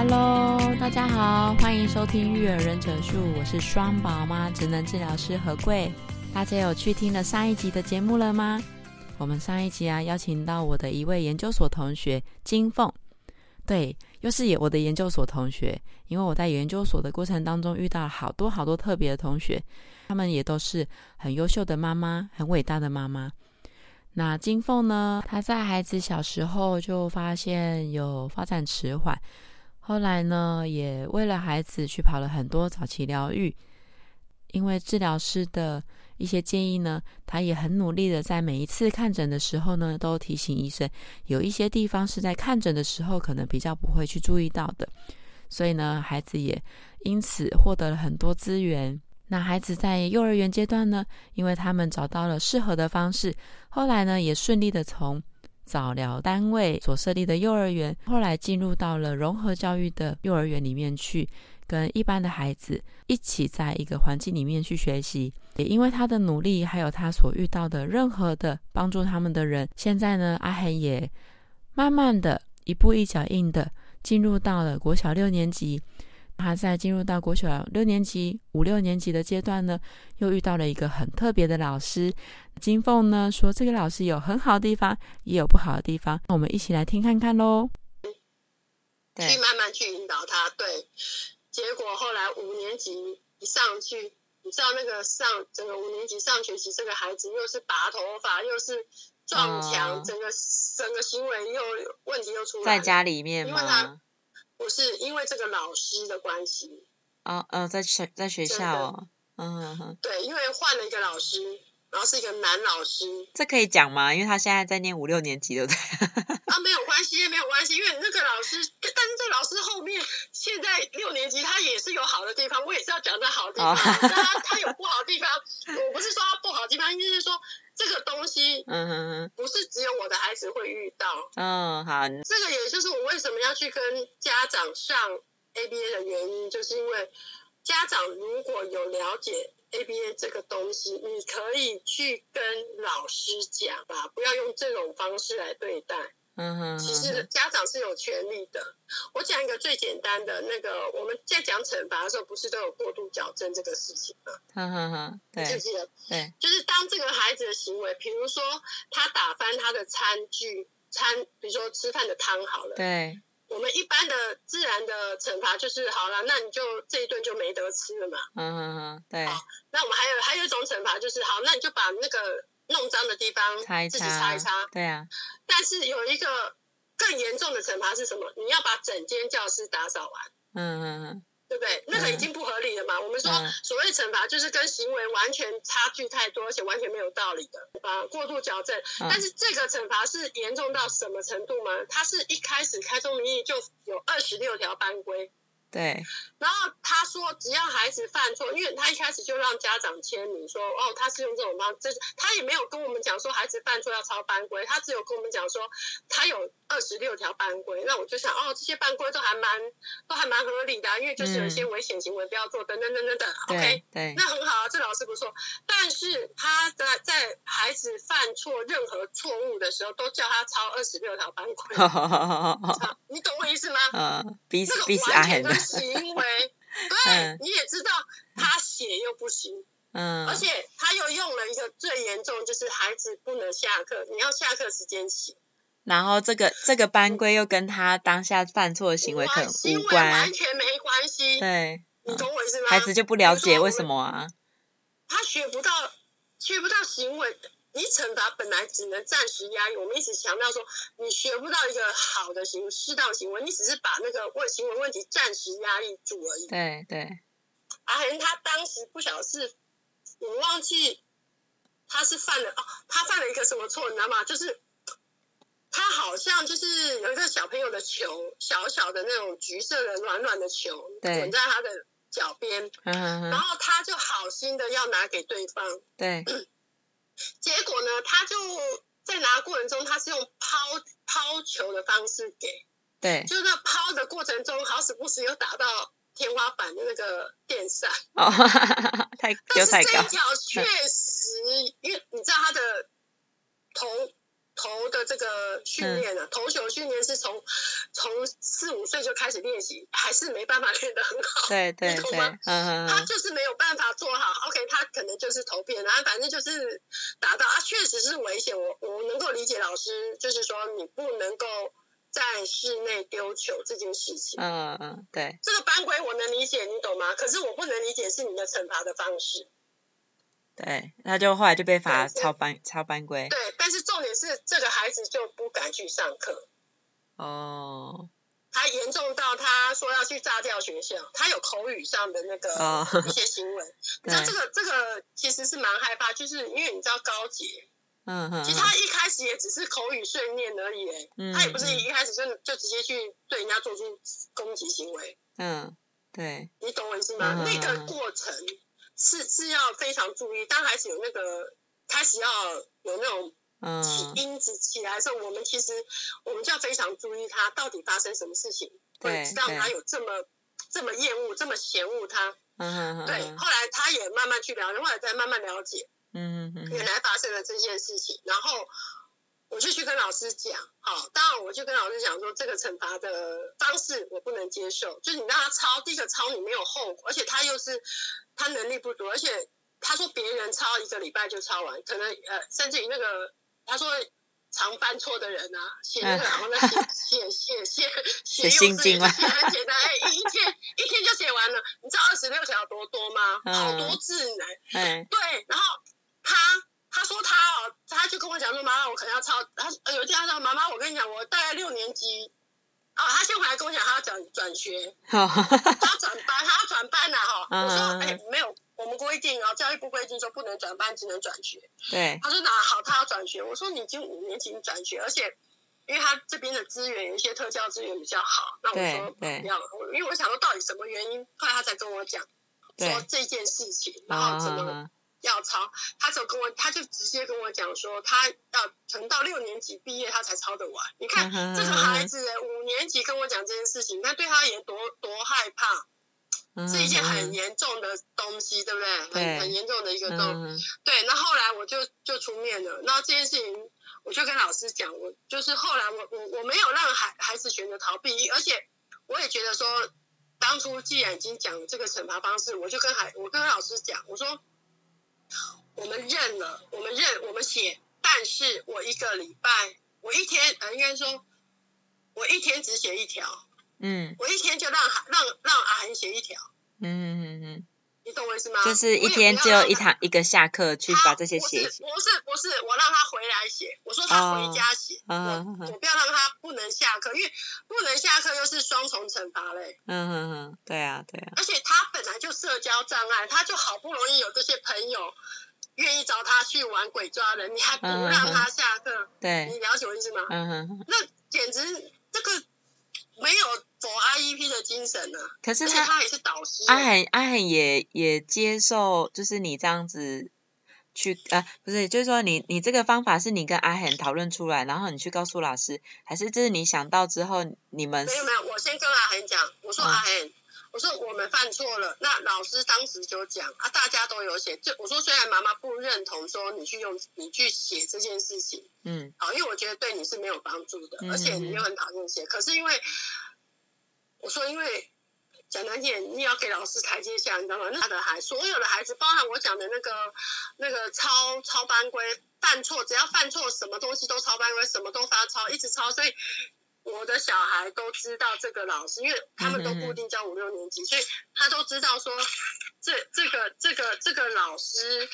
Hello，大家好，欢迎收听《育儿忍者术》，我是双宝妈职能治疗师何贵。大家有去听了上一集的节目了吗？我们上一集啊，邀请到我的一位研究所同学金凤，对，又是我的研究所同学。因为我在研究所的过程当中遇到好多好多特别的同学，他们也都是很优秀的妈妈，很伟大的妈妈。那金凤呢，她在孩子小时候就发现有发展迟缓。后来呢，也为了孩子去跑了很多早期疗愈，因为治疗师的一些建议呢，他也很努力的在每一次看诊的时候呢，都提醒医生，有一些地方是在看诊的时候可能比较不会去注意到的，所以呢，孩子也因此获得了很多资源。那孩子在幼儿园阶段呢，因为他们找到了适合的方式，后来呢，也顺利的从早疗单位所设立的幼儿园，后来进入到了融合教育的幼儿园里面去，跟一般的孩子一起在一个环境里面去学习。也因为他的努力，还有他所遇到的任何的帮助他们的人，现在呢，阿恒也慢慢的一步一脚印的进入到了国小六年级。他在进入到国小六年级、五六年级的阶段呢，又遇到了一个很特别的老师。金凤呢说，这个老师有很好的地方，也有不好的地方。那我们一起来听看看喽。去慢慢去引导他，对。结果后来五年级一上去，你知道那个上整个五年级上学期，这个孩子又是拔头发，又是撞墙，哦，整个整个行为又问题又出来。在家里面吗？不是因为这个老师的关系。哦，呃，在学在学校哦，嗯哼哼，对，因为换了一个老师，然后是一个男老师，这可以讲吗？因为他现在在念五六年级，对不对？啊，没有关系，没有关系，因为那个老师，但是这个老师后面现在六年级，他也是有好的地方，我也是要讲他好的地方，他他有不好的地方，我不是说他不好的地方，意思是说。这个东西，嗯哼哼，不是只有我的孩子会遇到。嗯，好。这个也就是我为什么要去跟家长上 ABA 的原因，就是因为家长如果有了解 ABA 这个东西，你可以去跟老师讲吧，不要用这种方式来对待。嗯哼，其实家长是有权利的。我讲一个最简单的那个，我们在讲惩罚的时候，不是都有过度矫正这个事情吗？嗯哼哼，对，记不记得？对，就是当这个孩子的行为，比如说他打翻他的餐具、餐，比如说吃饭的汤好了，对，我们一般的自然的惩罚就是好了，那你就这一顿就没得吃了嘛。嗯嗯嗯，对。好，那我们还有还有一种惩罚就是好，那你就把那个。弄脏的地方自己擦一擦。对啊。但是有一个更严重的惩罚是什么？你要把整间教室打扫完。嗯嗯嗯。对不对？那个已经不合理了嘛。嗯、我们说所谓惩罚就是跟行为完全差距太多，而且完全没有道理的，啊过度矫正。嗯、但是这个惩罚是严重到什么程度吗？它是一开始开宗明义就有二十六条班规。对，然后他说，只要孩子犯错，因为他一开始就让家长签名说，哦，他是用这种方式，就是他也没有跟我们讲说孩子犯错要抄班规，他只有跟我们讲说他有二十六条班规。那我就想，哦，这些班规都还蛮都还蛮合理的，啊，因为就是有一些危险行为不要做，等等等等等。OK，对，那很好啊，这老师不错。但是他在在孩子犯错任何错误的时候，都叫他抄二十六条班规。你懂我意思吗？嗯，彼此彼此爱的。行为，对，嗯、你也知道他写又不行，嗯，而且他又用了一个最严重，就是孩子不能下课，你要下课时间写。然后这个这个班规又跟他当下犯错的行为可能无关，完全没关系。对，你懂我意思吗？孩子就不了解为什么啊？他学不到，学不到行为。你惩罚本来只能暂时压抑，我们一直强调说，你学不到一个好的行为、适当行为，你只是把那个问行为问题暂时压抑住而已。对对。阿恒他当时不晓得是，我忘记他是犯了哦，他犯了一个什么错，你知道吗？就是他好像就是有一个小朋友的球，小小的那种橘色的软软的球，滚在他的脚边，然后他就好心的要拿给对方，对，结果呢，他就在拿过程中，他是用抛抛球的方式给，对，就是那抛的过程中，好死不死又打到天花板的那个电扇，哦，太但是这一太高，条确实，因为你知道他的头。投的这个训练啊，嗯、投球训练是从从四五岁就开始练习，还是没办法练得很好。对对对，嗯嗯，他就是没有办法做好。OK，他可能就是投偏，然后反正就是打到啊，确实是危险。我我能够理解老师，就是说你不能够在室内丢球这件事情。嗯嗯，对。这个班规我能理解，你懂吗？可是我不能理解是你的惩罚的方式。对，他就后来就被罚抄班抄班规。对，但是重点是这个孩子就不敢去上课。哦。他严重到他说要去炸掉学校，他有口语上的那个一些行为。你知道这个这个其实是蛮害怕，就是因为你知道高捷，嗯哼，其实他一开始也只是口语训练而已，嗯，他也不是一开始就就直接去对人家做出攻击行为。嗯，对。你懂我意思吗？那个过程。是是要非常注意，当孩子有那个开始要有那种起因子起来的时候，嗯、我们其实我们就要非常注意他到底发生什么事情，会知道他有这么这么厌恶、这么嫌恶他。嗯哼哼。对，后来他也慢慢去了解，后来再慢慢了解，嗯嗯嗯，原来发生了这件事情，然后。我就去跟老师讲，好，当然我就跟老师讲说，这个惩罚的方式我不能接受，就是你让他抄，第一个抄你没有后果，而且他又是他能力不足，而且他说别人抄一个礼拜就抄完，可能呃甚至于那个他说常犯错的人啊，写那个然后那 写写写写写写字写很简单，哎一天一天就写完了，你知道二十六条多多吗？好多字呢，对，然后他。他说他哦，他就跟我讲说，妈妈，我可能要超。他有一天他说，妈妈，我跟你讲，我大概六年级，哦，他先回来跟我讲，他要转转学，他要转班，他要转班呐，哈。我说，哎，没有，我们规定哦，教育部规定说不能转班，只能转学。对。他说那好，他要转学。我说你已经五年级转学，而且因为他这边的资源有一些特教资源比较好，那我说不要，因为我想说到底什么原因，后来他才跟我讲说这件事情，然后怎么。要抄，他就跟我，他就直接跟我讲说，他要等到六年级毕业，他才抄得完。你看这个孩子，五年级跟我讲这件事情，那对他也多多害怕，是一件很严重的东西，对不对？很很严重的一个东西。对，那后来我就就出面了，那这件事情我就跟老师讲，我就是后来我我我没有让孩孩子选择逃避，而且我也觉得说，当初既然已经讲这个惩罚方式，我就跟孩我跟老师讲，我说。我们认了，我们认，我们写，但是我一个礼拜，我一天，呃，应该说，我一天只写一条，嗯，我一天就让让让阿涵写一条，嗯嗯嗯嗯，你懂我意思吗？就是一天只有一堂一个下课去把这些写，不是不是不是，我让他回来写，我说他回家写，哦、我我不要让他不能下课，因为不能下课又是双重惩罚嘞，嗯嗯嗯，对啊对啊，而且他本来就社交障碍，他就好不容易有这些朋友。愿意找他去玩鬼抓人，你还不让他下课？对，你了解我意思吗？嗯哼，那简直这个没有走 IEP 的精神呢。可是他他也是导师。阿涵阿涵也也接受，就是你这样子去啊，不是，就是说你你这个方法是你跟阿恒讨论出来，然后你去告诉老师，还是这是你想到之后你们？没有没有，我先跟阿恒讲，我说阿涵。我说我们犯错了，那老师当时就讲啊，大家都有写，就我说虽然妈妈不认同说你去用你去写这件事情，嗯，好，因为我觉得对你是没有帮助的，嗯、而且你又很讨厌写，可是因为我说因为讲难听，你要给老师台阶下，你知道吗？那他的孩所有的孩子，包含我讲的那个那个抄抄班规，犯错只要犯错，什么东西都抄班规，什么都发抄，一直抄，所以。我的小孩都知道这个老师，因为他们都固定教五六年级，所以他都知道说这这个这个这个老师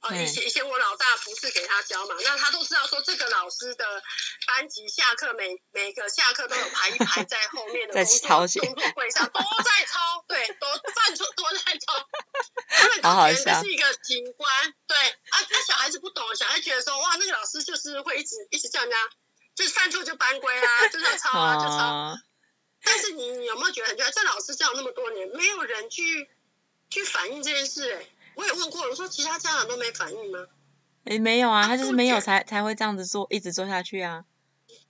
啊，以前以前我老大不是给他教嘛，那他都知道说这个老师的班级下课每每个下课都有排一排在后面的工作工作柜上都在抄，对，都犯错都在抄，他们都觉得是一个警官，对啊，那小孩子不懂，小孩觉得说哇，那个老师就是会一直一直叫人家。就是犯错就班规啊，就是要抄啊，就抄。但是你你有没有觉得很奇怪？这老师教那么多年，没有人去去反映这件事、欸？哎，我也问过，我说其他家长都没反应吗？哎，没有啊，他就是没有才才会这样子做，一直做下去啊。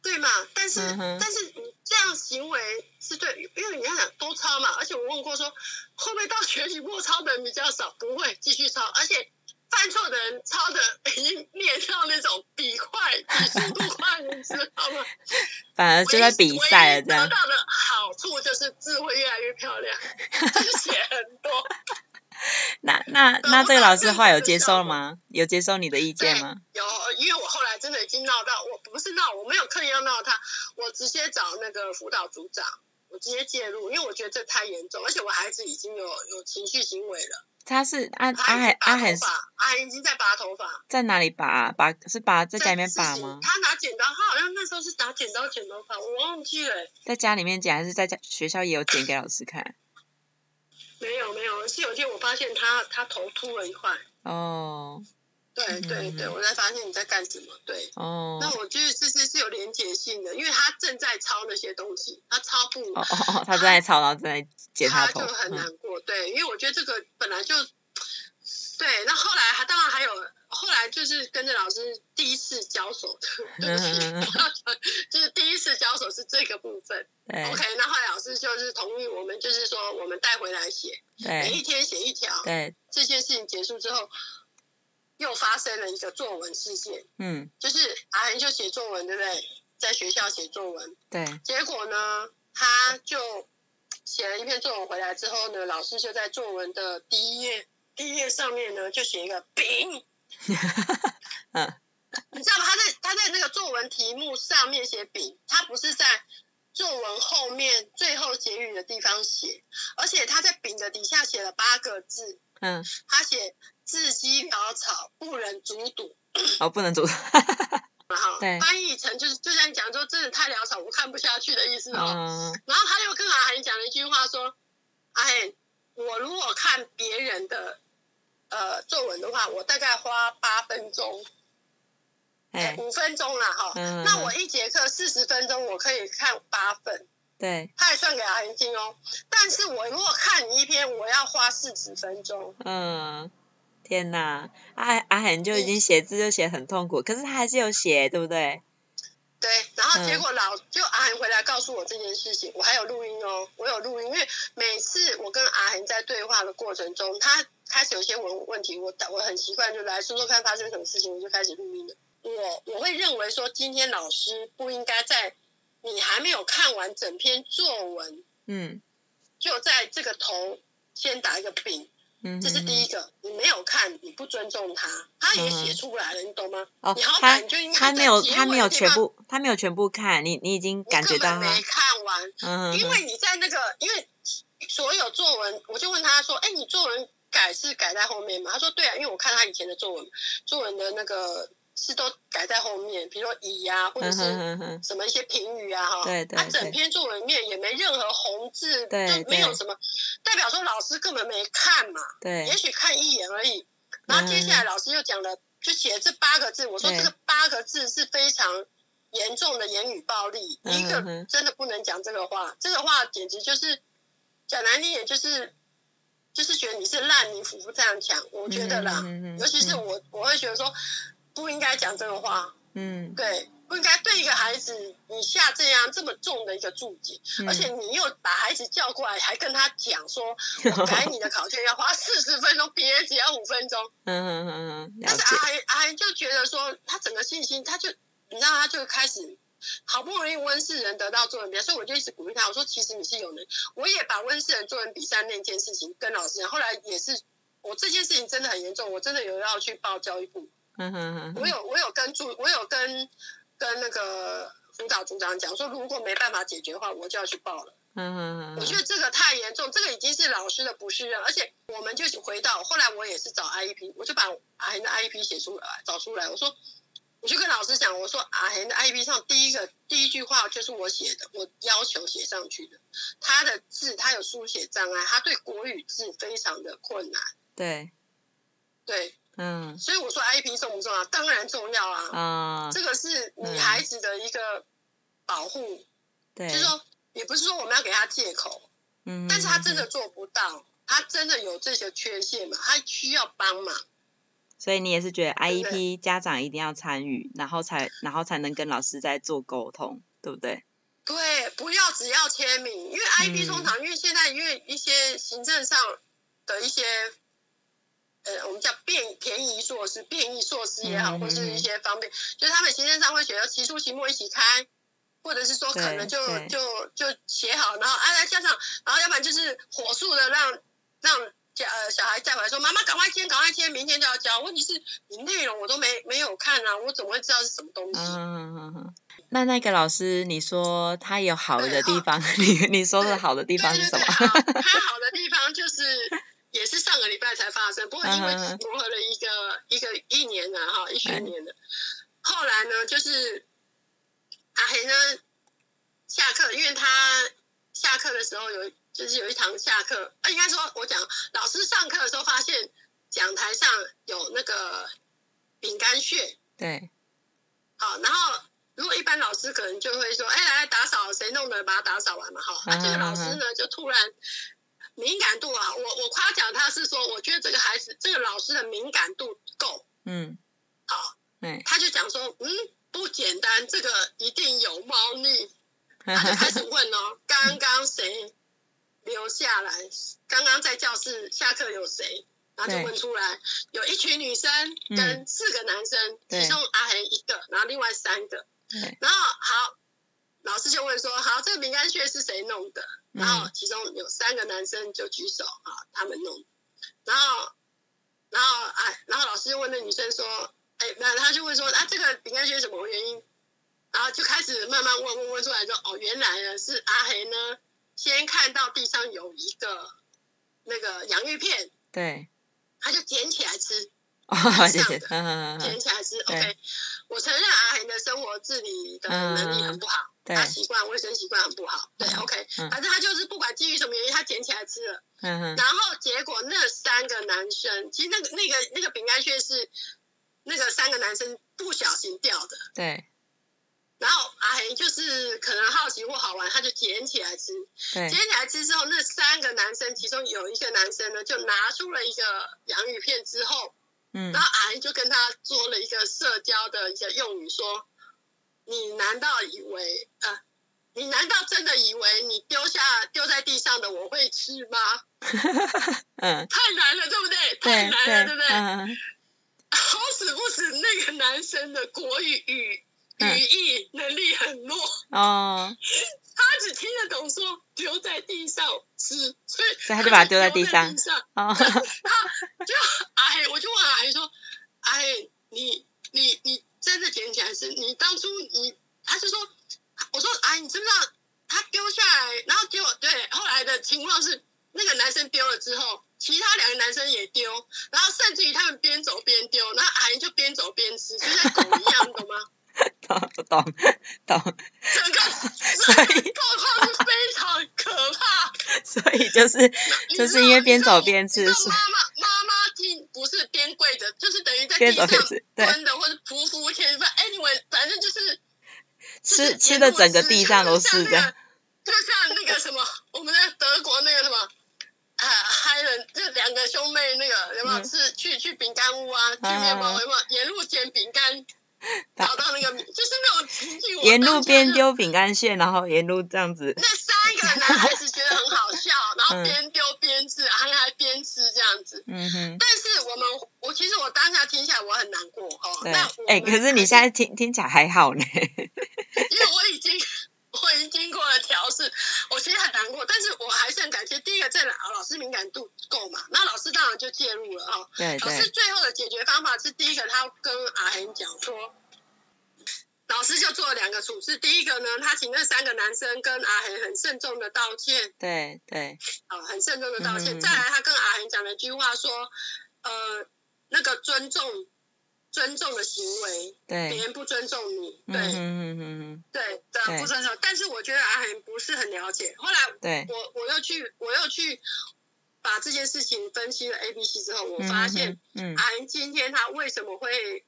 对嘛？但是、嗯、但是你这样行为是对，因为你要想多抄嘛。而且我问过说，会不会到学期末抄的人比较少？不会，继续抄。而且犯错的人抄的已经练到那种笔快、笔速度快，你知道吗？反而就在比赛了，这样。得到的好处就是字会越来越漂亮，字写很多。那那那这个老师后来有接受了吗？有接受你的意见吗？有，因为我后来真的已经闹到，我不是闹，我没有刻意要闹他，我直接找那个辅导组长，我直接介入，因为我觉得这太严重，而且我孩子已经有有情绪行为了。他是阿阿海阿海，阿海已经在拔头发，在哪里拔？拔是拔在家里面拔吗？他拿剪刀，他好像那时候是拿剪刀剪头发，我忘记了。在家里面剪还是在家学校也有剪给老师看？没有没有，是有一天我发现他他头秃了一块。哦。对对对，我才发现你在干什么。对。哦。那我觉得这是是有连结性的，因为他正在抄那些东西，他抄不。哦哦他正在抄，然后正在剪他头。他就很难过，对，因为我觉得这个本来就。对，那后来还当然还有，后来就是跟着老师第一次交手的，对不起，就是第一次交手是这个部分。OK，那后来老师就是同意我们，就是说我们带回来写，每一天写一条。对。这件事情结束之后，又发生了一个作文事件。嗯。就是阿恒就写作文，对不对？在学校写作文。对。结果呢，他就写了一篇作文回来之后呢，老师就在作文的第一页。第一页上面呢，就写一个丙，嗯，你知道吗？他在他在那个作文题目上面写丙，他不是在作文后面最后结语的地方写，而且他在丙的底下写了八个字，嗯，他写字迹潦草，不忍卒读，哦，不能读，然后，翻译成就是就像你讲说，真的太潦草，我看不下去的意思哦。嗯，然后他又跟阿涵讲了一句话说，哎，我如果看别人的。呃，作文的话，我大概花八分钟，哎，五分钟啦，哈。嗯。那我一节课四十分钟，我可以看八份。对。他也算给阿恒金哦。但是我如果看你一篇，我要花四十分钟。嗯。天哪，阿阿恒就已经写字就写很痛苦，可是他还是有写，对不对？对，然后结果老、嗯、就阿恒回来告诉我这件事情，我还有录音哦，我有录音，因为每次我跟阿恒在对话的过程中，他开始有些问问题，我我很习惯就来说说看发生什么事情，我就开始录音了。我我会认为说，今天老师不应该在你还没有看完整篇作文，嗯，就在这个头先打一个丙。这是第一个，你没有看，你不尊重他，他也写出来了，嗯、你懂吗？哦，他他没有他没有全部他没有全部看，你你已经感觉到他没看完，嗯，因为你在那个，因为所有作文，我就问他说，哎，你作文改是改在后面吗？他说对啊，因为我看他以前的作文，作文的那个。是都改在后面，比如说乙呀、啊，或者是什么一些评语啊，哈，对对，他整篇作文里面也没任何红字，对，就没有什么，代表说老师根本没看嘛，对，也许看一眼而已。然后接下来老师又讲了，就写了这八个字，我说这个八个字是非常严重的言语暴力，一个真的不能讲这个话，这个话简直就是讲难听点就是就是觉得你是烂泥扶不上墙，我觉得啦，尤其是我我会觉得说。不应该讲这个话，嗯，对，不应该对一个孩子你下这样这么重的一个注解，嗯，而且你又把孩子叫过来，还跟他讲说，我改你的考卷要花四十分钟，别人只要五分钟，嗯嗯嗯嗯，但是阿涵阿就觉得说，他整个信心，他就你知道，他就开始好不容易温世仁得到作文比赛，所以我就一直鼓励他，我说其实你是有能，我也把温世仁作文比赛那件事情跟老师讲，后来也是我这件事情真的很严重，我真的有要去报教育部。嗯哼哼，我有我有跟助我有跟跟那个辅导组长讲说，如果没办法解决的话，我就要去报了。嗯哼哼，我觉得这个太严重，这个已经是老师的不适任，而且我们就回到后来，我也是找 IEP，我就把阿恒的 IEP 写出来找出来，我说我就跟老师讲，我说阿恒的 IEP 上第一个第一句话就是我写的，我要求写上去的，他的字他有书写障碍，他对国语字非常的困难。对，对。嗯，所以我说 IEP 重不重要？当然重要啊。啊，这个是女孩子的一个保护。对，就是说也不是说我们要给她借口，嗯，但是她真的做不到，她真的有这些缺陷嘛，她需要帮忙。所以你也是觉得 IEP 家长一定要参与，然后才然后才能跟老师在做沟通，对不对？对，不要只要签名，因为 IEP 通常、嗯、因为现在因为一些行政上的一些，呃，我们叫便便宜措施、便宜措施也好，嗯、或是一些方便，就是他们行政上会写要期初、期末一起开，或者是说可能就就就写好，然后啊来家长，然后要不然就是火速的让让。呃，小孩带回来说：“妈妈，赶快签，赶快签，明天就要交。”问题是你内容我都没没有看啊，我怎么会知道是什么东西？嗯嗯嗯嗯。那那个老师，你说他有好的地方，你你说的好的地方是什么？他好的地方就是也是上个礼拜才发生，不过因为磨合了一个一个一年了哈，一学年了。后来呢，就是阿黑呢下课，因为他下课的时候有。就是有一堂下课，啊，应该说，我讲老师上课的时候发现讲台上有那个饼干屑。对。好，然后如果一般老师可能就会说，哎，来来打扫，谁弄的，把它打扫完嘛，哈。那这个老师呢，就突然敏感度啊，我我夸奖他是说，我觉得这个孩子，这个老师的敏感度够。嗯。好。对。他就讲说，嗯，不简单，这个一定有猫腻。他就开始问哦，刚刚谁？留下来，刚刚在教室下课有谁？然后就问出来，有一群女生跟四个男生，嗯、其中阿恒一个，然后另外三个。然后好，老师就问说，好，这个饼干屑是谁弄的？然后其中有三个男生就举手啊，他们弄。然后，然后哎，然后老师就问那女生说，哎，那他就问说，啊，这个饼干屑什么原因？然后就开始慢慢问问问出来说，哦，原来呢是阿黑呢。先看到地上有一个那个洋芋片，对，他就捡起来吃，哦，捡起来吃。OK，我承认阿恒的生活自理的能力很不好，他习惯卫生习惯很不好。对，OK，反正他就是不管基于什么原因，他捡起来吃了。然后结果那三个男生，其实那个那个那个饼干屑是那个三个男生不小心掉的。对。然后阿黑就是可能好奇或好玩，他就捡起来吃。捡起来吃之后，那三个男生其中有一个男生呢，就拿出了一个洋芋片之后，嗯，然后阿姨就跟他做了一个社交的一个用语，说：“你难道以为呃，你难道真的以为你丢下丢在地上的我会吃吗？” 嗯，太难了，对不对？太难了，对不对？好死不死，那个男生的国语语。语义能力很弱哦，他只听得懂说丢在地上吃，所以他就把它丢在地上。哦，然后就阿黑，我就问阿黑说：“阿黑，你你你真的捡起来吃？你当初你……他就说，我说哎，你知不知道他丢下来，然后结果对，后来的情况是那个男生丢了之后，其他两个男生也丢，然后甚至于他们边走边丢，然后阿姨就边走边吃，就像狗一样，懂吗？”懂懂懂，整个所以状况是非常可怕，所以就是就是因为边走边吃，妈妈妈妈听不是边跪着，就是等于在地上蹲的，或者匍匐前进。Anyway，反正就是吃吃的整个地上都是的，就像那个什么，我们在德国那个什么啊，嗨人就两个兄妹那个有没有是去去饼干屋啊，去面包有没有沿路捡饼干。找到那个，就是那种情景。沿路边丢饼干屑，然后沿路这样子。那男孩子觉得很好笑，然后边丢边吃，还还边吃这样子。嗯哼。但是我们，我其实我当下听起来我很难过哦。对。哎，可是你现在听听起来还好呢。因为我已经。我已经经过了调试，我其实很难过，但是我还是很感谢。第一个，这老老师敏感度够嘛，那老师当然就介入了哈。对对。老师最后的解决方法是，第一个他跟阿恒讲说，老师就做了两个处置。第一个呢，他请那三个男生跟阿恒很慎重的道歉。对对。啊，很慎重的道歉。嗯、再来，他跟阿恒讲了一句话说，呃，那个尊重。尊重的行为，对，别人不尊重你，对，嗯嗯嗯对的不尊重。但是我觉得阿恒不是很了解。后来，对，我我又去我又去把这件事情分析了 A、B、C 之后，我发现，嗯，阿恒今天他为什么会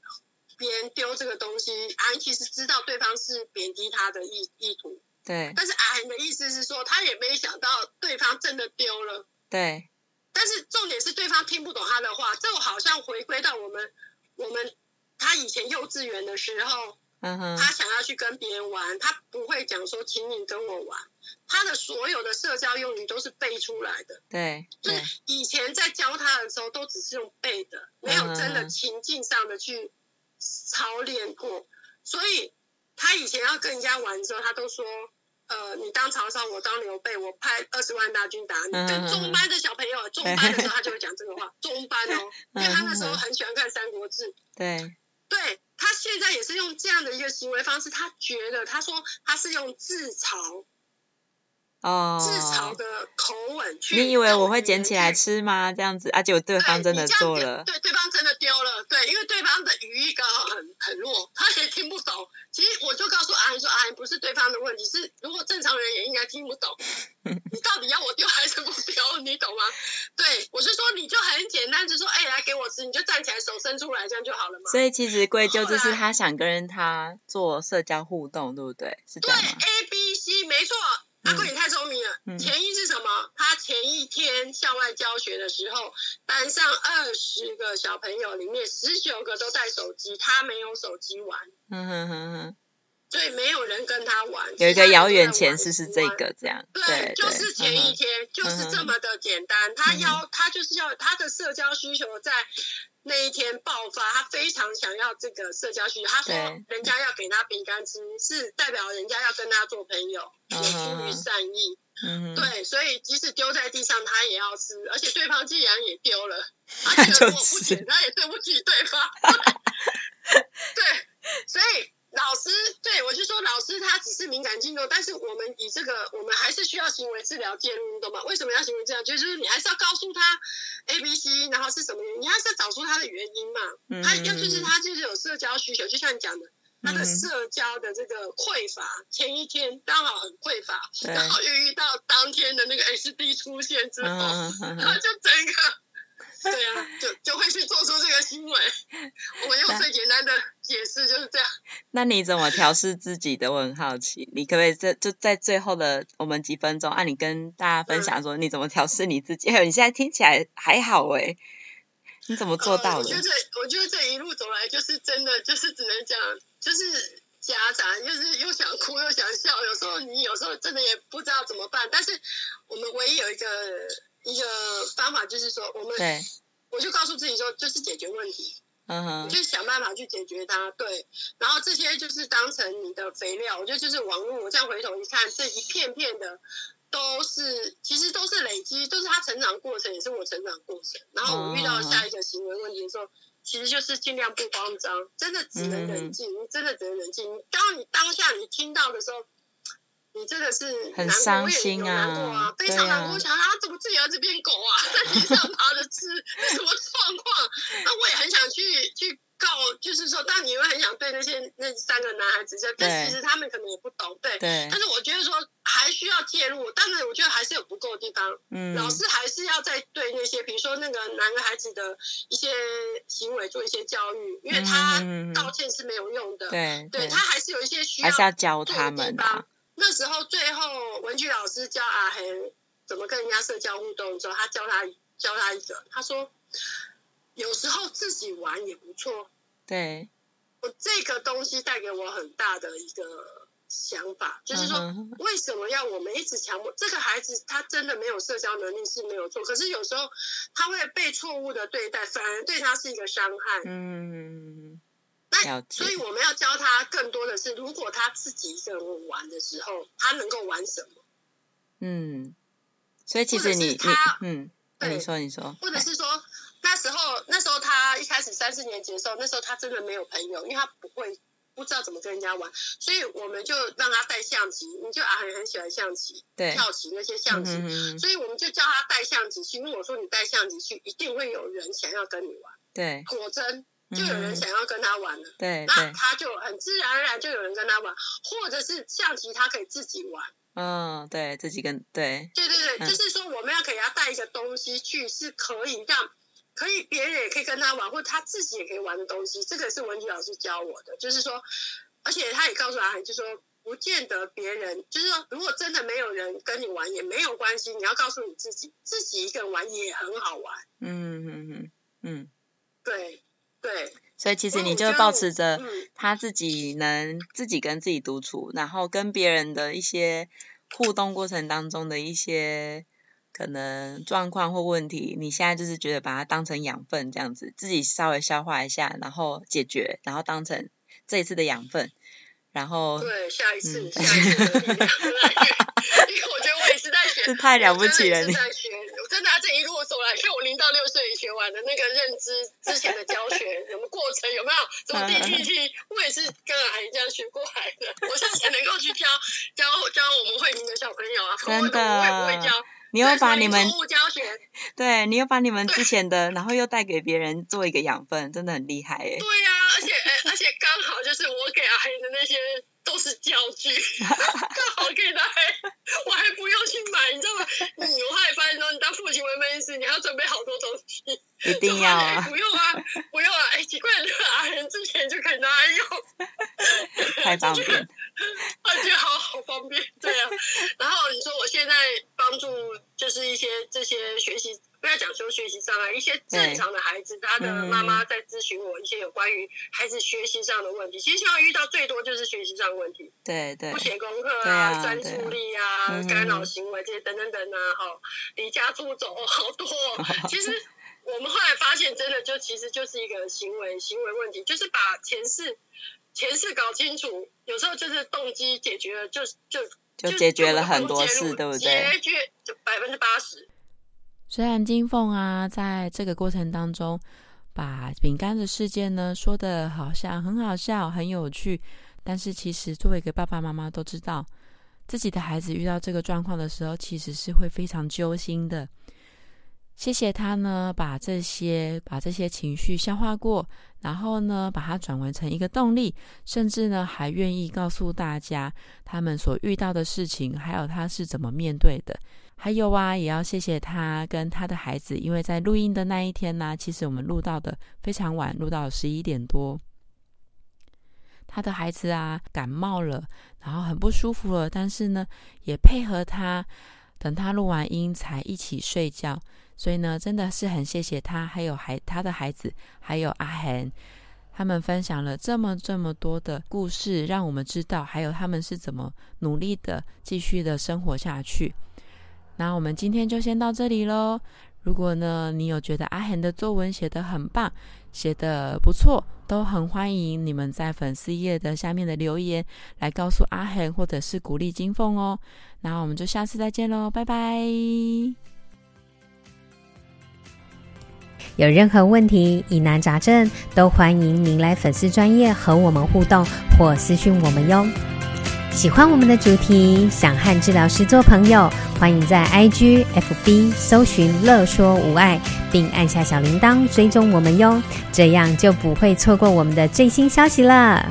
别人丢这个东西？阿恒其实知道对方是贬低他的意意图，对。但是阿恒的意思是说，他也没想到对方真的丢了。对。但是重点是对方听不懂他的话，这好像回归到我们我们他以前幼稚园的时候。嗯哼，他想要去跟别人玩，他不会讲说，请你跟我玩。他的所有的社交用语都是背出来的。对，就是以前在教他的时候，都只是用背的，没有真的情境上的去操练过。所以他以前要跟人家玩的时候，他都说，呃，你当曹操，我当刘备，我派二十万大军打你。跟中班的小朋友，中班的时候他就会讲这个话，中班哦，因为他那时候很喜欢看《三国志》。对。对。他现在也是用这样的一个行为方式，他觉得他说他是用自嘲，哦，自嘲的口吻去。你以为我会捡起来吃吗？这样子，而且我对方真的做了，对，对方真的丢了，对，因为对方的语义刚好很很弱，他也听不懂。其实我就告诉阿姨说，阿姨不是对方的问题，是如果正常人也应该听不懂。你到底要我丢还是不丢？你懂吗？对，我是说你就很简单，就说哎，来给我吃，你就站起来手伸出来，这样就好了嘛。所以其实归咎就是他想跟他做社交互动，对不对？是这样吗？对，A B C 没错。阿贵，你太聪明了。嗯、前一是什么？他前一天校外教学的时候，班上二十个小朋友里面十九个都带手机，他没有手机玩。嗯哼哼哼。所以没有人跟他玩。有一个遥远前世是这个这样。对，对就是前一天，嗯、就是这么的简单。嗯、他要他就是要他的社交需求在那一天爆发，他非常想要这个社交需求。他说人家要给他饼干吃，是代表人家要跟他做朋友，也出于善意。嗯。对，所以即使丢在地上，他也要吃。而且对方既然也丢了，他觉得我不捡，他也对不起对方。对，所以。老师，对，我就说老师他只是敏感肌肉，但是我们以这个，我们还是需要行为治疗介入，你懂吗？为什么要行为治疗？就是你还是要告诉他 A、B、C，然后是什么原因，你还是要找出他的原因嘛。嗯。他要就是他就是有社交需求，就像你讲的，他的社交的这个匮乏，前一天刚好很匮乏，然后又遇到当天的那个 SD 出现之后，他就整个。对啊，就就会去做出这个行为。我们用最简单的解释就是这样。那你怎么调试自己的？我很好奇，你可不可以在就在最后的我们几分钟，啊，你跟大家分享说你怎么调试你自己？还有、嗯、你现在听起来还好哎，你怎么做到的？呃、我觉得我觉得这一路走来就是真的，就是只能讲，就是夹杂，就是又想哭又想笑，有时候你有时候真的也不知道怎么办。但是我们唯一有一个。一个方法就是说，我们对，我就告诉自己说，就是解决问题，嗯哼，你就想办法去解决它，对，然后这些就是当成你的肥料。我觉得就是网络，我这样回头一看，这一片片的都是，其实都是累积，都是他成长过程，也是我成长过程。然后我遇到下一个行为问题的时候，其实就是尽量不慌张，真的只能冷静，你真的只能冷静。当你当下你听到的时候。你真的是很伤心啊，啊，非常难过。我想他怎么自己儿子变狗啊，在地上爬着吃，什么状况？那我也很想去去告，就是说，当你会很想对那些那三个男孩子讲，但其实他们可能也不懂，对。对。但是我觉得说还需要介入，但是我觉得还是有不够的地方。嗯。老师还是要再对那些，比如说那个男的孩子的一些行为做一些教育，因为他道歉是没有用的。对。对他还是有一些需要，还是要教他们的。那时候最后文具老师教阿黑怎么跟人家社交互动的时候，他教他教他一个，他说有时候自己玩也不错。对，我这个东西带给我很大的一个想法，就是说为什么要我们一直强迫这个孩子？他真的没有社交能力是没有错，可是有时候他会被错误的对待，反而对他是一个伤害。嗯。那所以我们要教他更多的是，如果他自己一个人玩的时候，他能够玩什么？嗯，所以其实你他嗯，对你说你说，或者是说那时候那时候他一开始三四年级的时候，那时候他真的没有朋友，因为他不会不知道怎么跟人家玩，所以我们就让他带象棋，你就啊很很喜欢象棋，对，跳棋那些象棋，所以我们就叫他带象棋去。因为我说你带象棋去，一定会有人想要跟你玩，对，果真。就有人想要跟他玩了，嗯、对，那他就很自然而然就有人跟他玩，或者是象棋他可以自己玩，嗯，对，自己跟对，对对对，嗯、就是说我们要给他带一个东西去，是可以让可以别人也可以跟他玩，或者他自己也可以玩的东西，这个是文具老师教我的，就是说，而且他也告诉阿涵，就是说不见得别人，就是说，如果真的没有人跟你玩也没有关系，你要告诉你自己，自己一个人玩也很好玩。嗯嗯嗯嗯，对对。所以其实你就保持着他自己能自己跟自己独处，然后跟别人的一些互动过程当中的一些可能状况或问题，你现在就是觉得把它当成养分这样子，自己稍微消化一下，然后解决，然后当成这一次的养分。然后对，下一次，嗯、下一次的力量，因为我觉得我也是在学，是太了不起了，你在学，我真的这一路走来，像我零到六岁学完的那个认知之前的教学，什么过程有没有？什么 DTT，我也是跟阿姨这样学过来的，我现在才能够去教教教我们慧明的小朋友啊，真的，我也不会教。你又把你们 对，你又把你们之前的，然后又带给别人做一个养分，真的很厉害哎。对呀、啊，而且而且刚好就是我给阿黑的那些都是教具，刚好给他，我还不用去买，你知道吗？你我后来发现说，你当父亲为门师，你还要准备好多东西。一定要啊！不用啊，不用啊！哎，奇怪，阿黑之前就可以拿来用，太方便，我觉得好好方便，对啊。然后你说我现在帮助。就是一些这些学习，不要讲说学习障碍，一些正常的孩子，他的妈妈在咨询我一些有关于孩子学习上的问题。其实现在遇到最多就是学习上的问题，对对，不写功课啊，专注力啊，干扰行为这些等等等啊，哈，离家出走好多。其实我们后来发现，真的就其实就是一个行为行为问题，就是把前世前世搞清楚，有时候就是动机解决了，就就。就解决了很多事，对不对？解决就百分之八十。虽然金凤啊，在这个过程当中，把饼干的事件呢说的好像很好笑、很有趣，但是其实作为一个爸爸妈妈都知道，自己的孩子遇到这个状况的时候，其实是会非常揪心的。谢谢他呢，把这些把这些情绪消化过，然后呢，把它转换成一个动力，甚至呢，还愿意告诉大家他们所遇到的事情，还有他是怎么面对的。还有啊，也要谢谢他跟他的孩子，因为在录音的那一天呢，其实我们录到的非常晚，录到十一点多。他的孩子啊感冒了，然后很不舒服了，但是呢，也配合他，等他录完音才一起睡觉。所以呢，真的是很谢谢他，还有孩他的孩子，还有阿恒，他们分享了这么这么多的故事，让我们知道，还有他们是怎么努力的继续的生活下去。那我们今天就先到这里喽。如果呢，你有觉得阿恒的作文写得很棒，写得不错，都很欢迎你们在粉丝页的下面的留言来告诉阿恒，或者是鼓励金凤哦。那我们就下次再见喽，拜拜。有任何问题、疑难杂症，都欢迎您来粉丝专业和我们互动或私讯我们哟。喜欢我们的主题，想和治疗师做朋友，欢迎在 IG、FB 搜寻“乐说无碍”，并按下小铃铛追踪我们哟，这样就不会错过我们的最新消息了。